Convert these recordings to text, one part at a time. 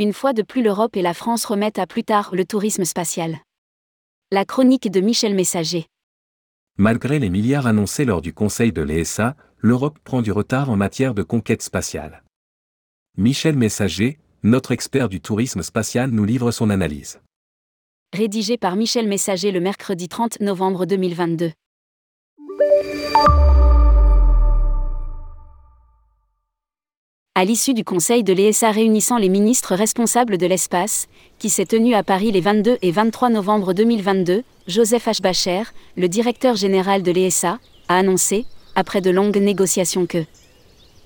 Une fois de plus l'Europe et la France remettent à plus tard le tourisme spatial. La chronique de Michel Messager. Malgré les milliards annoncés lors du Conseil de l'ESA, l'Europe prend du retard en matière de conquête spatiale. Michel Messager, notre expert du tourisme spatial, nous livre son analyse. Rédigé par Michel Messager le mercredi 30 novembre 2022. À l'issue du Conseil de l'ESA réunissant les ministres responsables de l'espace, qui s'est tenu à Paris les 22 et 23 novembre 2022, Joseph H. Bacher, le directeur général de l'ESA, a annoncé, après de longues négociations que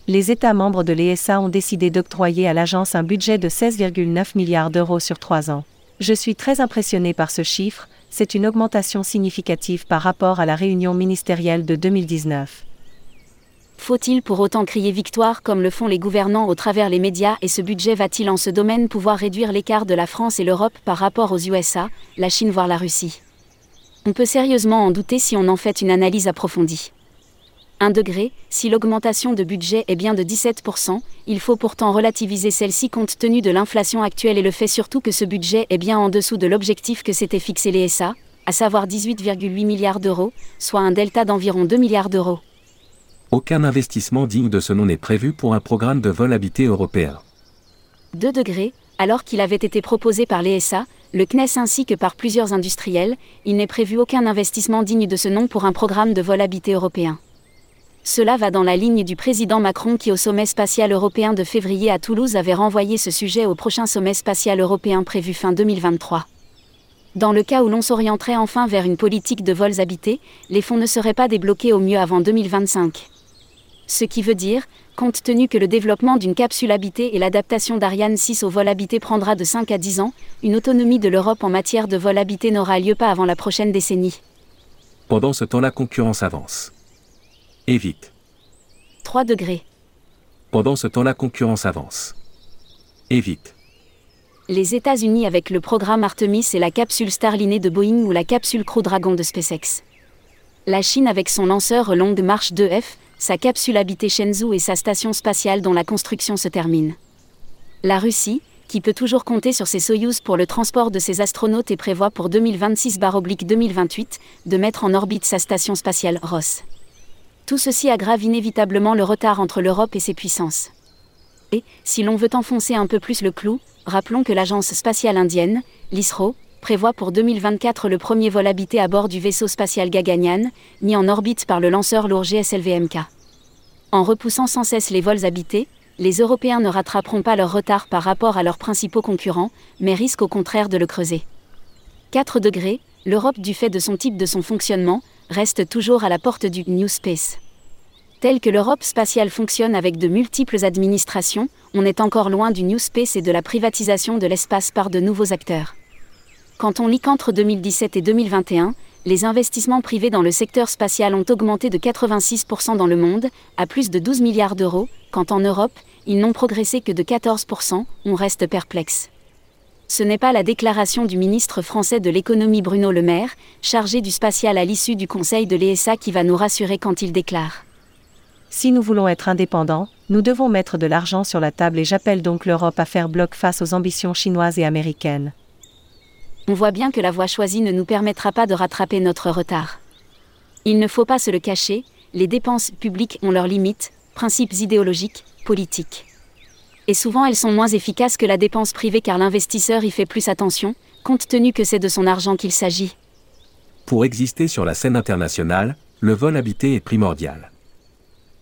les États membres de l'ESA ont décidé d'octroyer à l'agence un budget de 16,9 milliards d'euros sur trois ans. Je suis très impressionné par ce chiffre, c'est une augmentation significative par rapport à la réunion ministérielle de 2019. Faut-il pour autant crier victoire comme le font les gouvernants au travers les médias et ce budget va-t-il en ce domaine pouvoir réduire l'écart de la France et l'Europe par rapport aux USA, la Chine voire la Russie? On peut sérieusement en douter si on en fait une analyse approfondie. 1 degré, si l'augmentation de budget est bien de 17%, il faut pourtant relativiser celle-ci compte tenu de l'inflation actuelle et le fait surtout que ce budget est bien en dessous de l'objectif que s'était fixé l'ESA, à savoir 18,8 milliards d'euros, soit un delta d'environ 2 milliards d'euros. Aucun investissement digne de ce nom n'est prévu pour un programme de vol habité européen. 2 degrés, alors qu'il avait été proposé par l'ESA, le CNES ainsi que par plusieurs industriels, il n'est prévu aucun investissement digne de ce nom pour un programme de vol habité européen. Cela va dans la ligne du président Macron qui au sommet spatial européen de février à Toulouse avait renvoyé ce sujet au prochain sommet spatial européen prévu fin 2023. Dans le cas où l'on s'orienterait enfin vers une politique de vols habités, les fonds ne seraient pas débloqués au mieux avant 2025. Ce qui veut dire, compte tenu que le développement d'une capsule habitée et l'adaptation d'Ariane 6 au vol habité prendra de 5 à 10 ans, une autonomie de l'Europe en matière de vol habité n'aura lieu pas avant la prochaine décennie. Pendant ce temps, la concurrence avance. Et vite. 3 degrés. Pendant ce temps, la concurrence avance. Et vite. Les États-Unis avec le programme Artemis et la capsule Starliner de Boeing ou la capsule Crew Dragon de SpaceX. La Chine avec son lanceur Longue Marche 2F, sa capsule habitée Shenzhou et sa station spatiale dont la construction se termine. La Russie, qui peut toujours compter sur ses Soyouz pour le transport de ses astronautes et prévoit pour 2026-2028 de mettre en orbite sa station spatiale Ross. Tout ceci aggrave inévitablement le retard entre l'Europe et ses puissances. Et, si l'on veut enfoncer un peu plus le clou, rappelons que l'agence spatiale indienne, l'ISRO, prévoit pour 2024 le premier vol habité à bord du vaisseau spatial Gaganyaan, mis en orbite par le lanceur lourd GSLV-MK. En repoussant sans cesse les vols habités, les Européens ne rattraperont pas leur retard par rapport à leurs principaux concurrents, mais risquent au contraire de le creuser. 4 degrés, l'Europe du fait de son type de son fonctionnement, reste toujours à la porte du New Space. Tel que l'Europe spatiale fonctionne avec de multiples administrations, on est encore loin du New Space et de la privatisation de l'espace par de nouveaux acteurs. Quand on lit qu'entre 2017 et 2021, les investissements privés dans le secteur spatial ont augmenté de 86% dans le monde, à plus de 12 milliards d'euros, quand en Europe, ils n'ont progressé que de 14%, on reste perplexe. Ce n'est pas la déclaration du ministre français de l'économie Bruno Le Maire, chargé du spatial à l'issue du conseil de l'ESA qui va nous rassurer quand il déclare. Si nous voulons être indépendants, nous devons mettre de l'argent sur la table et j'appelle donc l'Europe à faire bloc face aux ambitions chinoises et américaines on voit bien que la voie choisie ne nous permettra pas de rattraper notre retard. Il ne faut pas se le cacher, les dépenses publiques ont leurs limites, principes idéologiques, politiques. Et souvent elles sont moins efficaces que la dépense privée car l'investisseur y fait plus attention, compte tenu que c'est de son argent qu'il s'agit. Pour exister sur la scène internationale, le vol habité est primordial.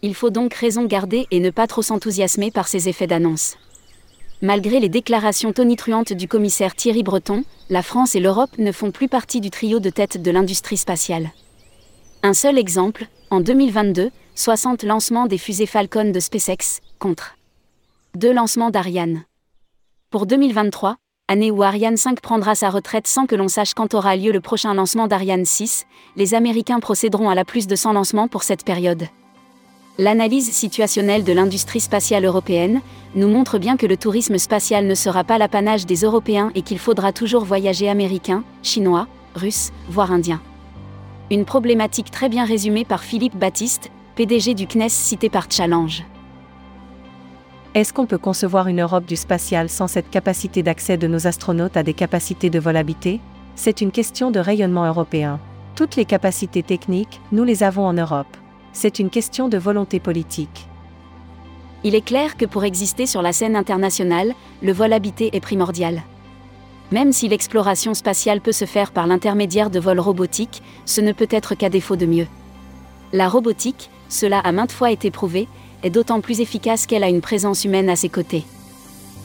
Il faut donc raison garder et ne pas trop s'enthousiasmer par ces effets d'annonce. Malgré les déclarations tonitruantes du commissaire Thierry Breton, la France et l'Europe ne font plus partie du trio de tête de l'industrie spatiale. Un seul exemple, en 2022, 60 lancements des fusées Falcon de SpaceX, contre deux lancements d'Ariane. Pour 2023, année où Ariane 5 prendra sa retraite sans que l'on sache quand aura lieu le prochain lancement d'Ariane 6, les Américains procéderont à la plus de 100 lancements pour cette période. L'analyse situationnelle de l'industrie spatiale européenne nous montre bien que le tourisme spatial ne sera pas l'apanage des Européens et qu'il faudra toujours voyager américain, chinois, russe, voire indien. Une problématique très bien résumée par Philippe Baptiste, PDG du CNES cité par Challenge. Est-ce qu'on peut concevoir une Europe du spatial sans cette capacité d'accès de nos astronautes à des capacités de vol habité C'est une question de rayonnement européen. Toutes les capacités techniques, nous les avons en Europe. C'est une question de volonté politique. Il est clair que pour exister sur la scène internationale, le vol habité est primordial. Même si l'exploration spatiale peut se faire par l'intermédiaire de vols robotiques, ce ne peut être qu'à défaut de mieux. La robotique, cela a maintes fois été prouvé, est d'autant plus efficace qu'elle a une présence humaine à ses côtés.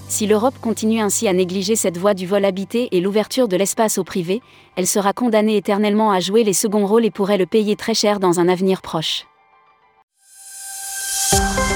Si l'Europe continue ainsi à négliger cette voie du vol habité et l'ouverture de l'espace au privé, elle sera condamnée éternellement à jouer les seconds rôles et pourrait le payer très cher dans un avenir proche. Bye.